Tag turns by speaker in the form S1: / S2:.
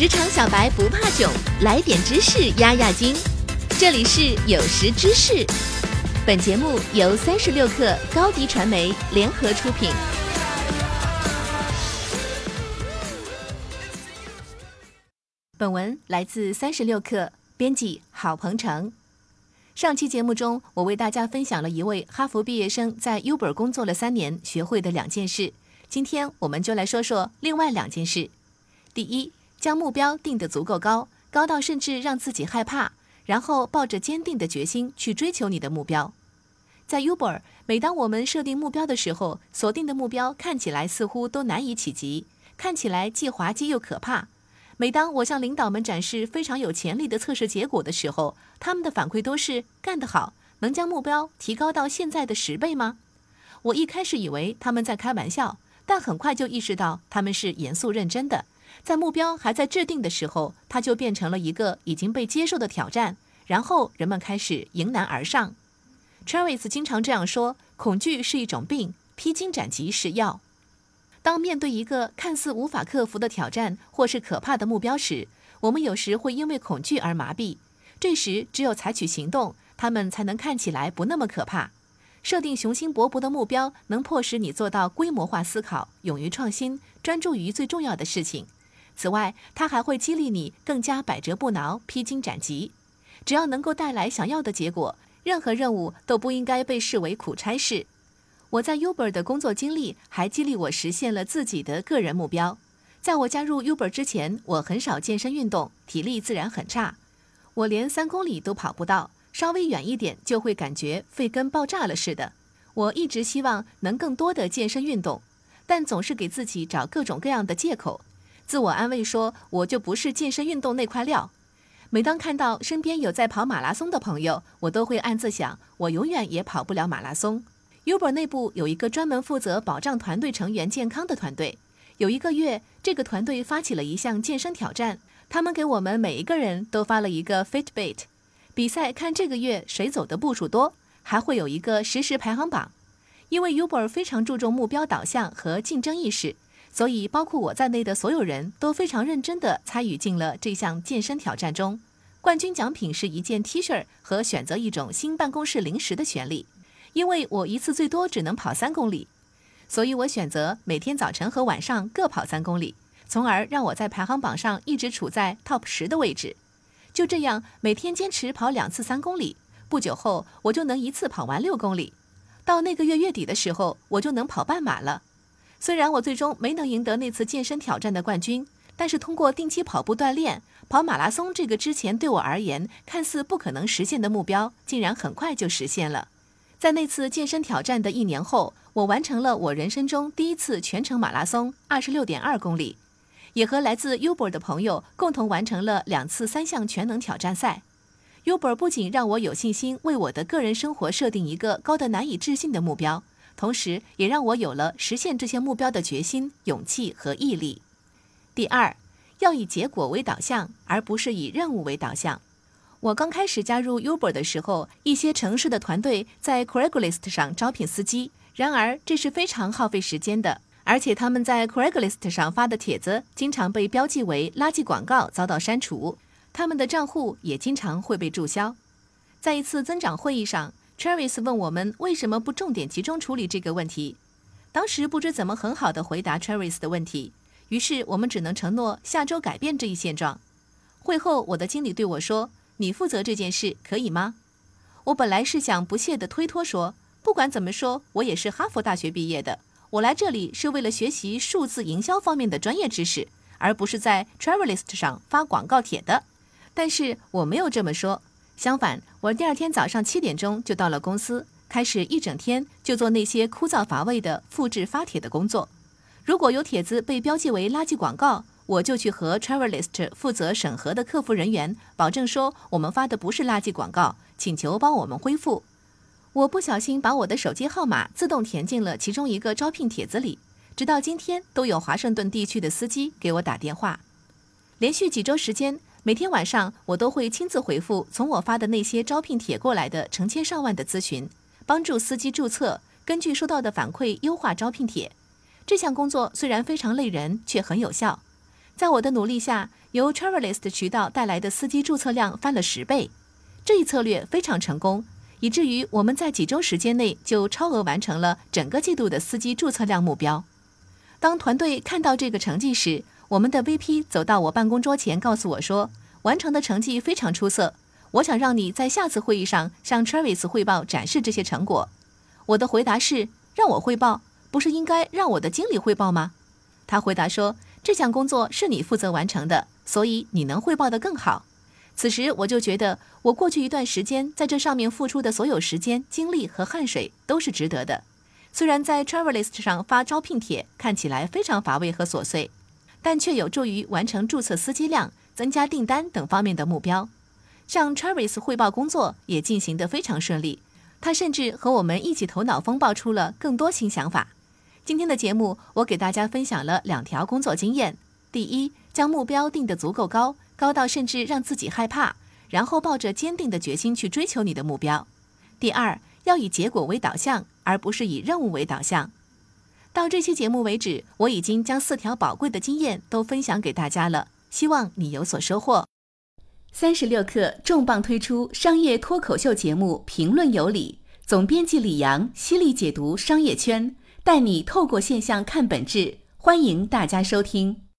S1: 职场小白不怕囧，来点知识压压惊。这里是有识知识，本节目由三十六克高低传媒联合出品。本文来自三十六克，编辑郝鹏程。上期节目中，我为大家分享了一位哈佛毕业生在 Uber 工作了三年学会的两件事。今天我们就来说说另外两件事。第一，将目标定得足够高，高到甚至让自己害怕，然后抱着坚定的决心去追求你的目标。在 Uber，每当我们设定目标的时候，锁定的目标看起来似乎都难以企及，看起来既滑稽又可怕。每当我向领导们展示非常有潜力的测试结果的时候，他们的反馈都是干得好，能将目标提高到现在的十倍吗？我一开始以为他们在开玩笑。但很快就意识到他们是严肃认真的，在目标还在制定的时候，它就变成了一个已经被接受的挑战，然后人们开始迎难而上。Travis 经常这样说：“恐惧是一种病，披荆斩棘是药。”当面对一个看似无法克服的挑战或是可怕的目标时，我们有时会因为恐惧而麻痹，这时只有采取行动，他们才能看起来不那么可怕。设定雄心勃勃的目标，能迫使你做到规模化思考、勇于创新、专注于最重要的事情。此外，它还会激励你更加百折不挠、披荆斩棘。只要能够带来想要的结果，任何任务都不应该被视为苦差事。我在 Uber 的工作经历还激励我实现了自己的个人目标。在我加入 Uber 之前，我很少健身运动，体力自然很差，我连三公里都跑不到。稍微远一点就会感觉肺根爆炸了似的。我一直希望能更多的健身运动，但总是给自己找各种各样的借口，自我安慰说我就不是健身运动那块料。每当看到身边有在跑马拉松的朋友，我都会暗自想，我永远也跑不了马拉松。Uber 内部有一个专门负责保障团队成员健康的团队。有一个月，这个团队发起了一项健身挑战，他们给我们每一个人都发了一个 Fitbit。比赛看这个月谁走的步数多，还会有一个实时排行榜。因为 Uber 非常注重目标导向和竞争意识，所以包括我在内的所有人都非常认真地参与进了这项健身挑战中。冠军奖品是一件 T 恤和选择一种新办公室零食的权利。因为我一次最多只能跑三公里，所以我选择每天早晨和晚上各跑三公里，从而让我在排行榜上一直处在 Top 十的位置。就这样，每天坚持跑两次三公里，不久后我就能一次跑完六公里。到那个月月底的时候，我就能跑半马了。虽然我最终没能赢得那次健身挑战的冠军，但是通过定期跑步锻炼，跑马拉松这个之前对我而言看似不可能实现的目标，竟然很快就实现了。在那次健身挑战的一年后，我完成了我人生中第一次全程马拉松，二十六点二公里。也和来自 Uber 的朋友共同完成了两次三项全能挑战赛。Uber 不仅让我有信心为我的个人生活设定一个高的难以置信的目标，同时也让我有了实现这些目标的决心、勇气和毅力。第二，要以结果为导向，而不是以任务为导向。我刚开始加入 Uber 的时候，一些城市的团队在 Craigslist 上招聘司机，然而这是非常耗费时间的。而且他们在 Craigslist 上发的帖子经常被标记为垃圾广告，遭到删除。他们的账户也经常会被注销。在一次增长会议上，Travis 问我们为什么不重点集中处理这个问题。当时不知怎么很好的回答 Travis 的问题，于是我们只能承诺下周改变这一现状。会后，我的经理对我说：“你负责这件事可以吗？”我本来是想不屑地推脱说：“不管怎么说，我也是哈佛大学毕业的。”我来这里是为了学习数字营销方面的专业知识，而不是在 Travelist 上发广告帖的。但是我没有这么说，相反，我第二天早上七点钟就到了公司，开始一整天就做那些枯燥乏味的复制发帖的工作。如果有帖子被标记为垃圾广告，我就去和 Travelist 负责审核的客服人员保证说我们发的不是垃圾广告，请求帮我们恢复。我不小心把我的手机号码自动填进了其中一个招聘帖子里，直到今天都有华盛顿地区的司机给我打电话。连续几周时间，每天晚上我都会亲自回复从我发的那些招聘帖过来的成千上万的咨询，帮助司机注册，根据收到的反馈优化招聘帖。这项工作虽然非常累人，却很有效。在我的努力下，由 Travelist 渠道带来的司机注册量翻了十倍。这一策略非常成功，以至于我们在几周时间内就超额完成了整个季度的司机注册量目标。当团队看到这个成绩时，我们的 VP 走到我办公桌前，告诉我说：“完成的成绩非常出色，我想让你在下次会议上向 Travis 汇报展示这些成果。”我的回答是：“让我汇报，不是应该让我的经理汇报吗？”他回答说。这项工作是你负责完成的，所以你能汇报得更好。此时我就觉得，我过去一段时间在这上面付出的所有时间、精力和汗水都是值得的。虽然在 Travelist 上发招聘帖看起来非常乏味和琐碎，但却有助于完成注册司机量、增加订单等方面的目标。向 Travis 汇报工作也进行得非常顺利，他甚至和我们一起头脑风暴出了更多新想法。今天的节目，我给大家分享了两条工作经验：第一，将目标定得足够高，高到甚至让自己害怕，然后抱着坚定的决心去追求你的目标；第二，要以结果为导向，而不是以任务为导向。到这期节目为止，我已经将四条宝贵的经验都分享给大家了，希望你有所收获。三十六氪重磅推出商业脱口秀节目《评论有理》，总编辑李阳犀利解读商业圈。带你透过现象看本质，欢迎大家收听。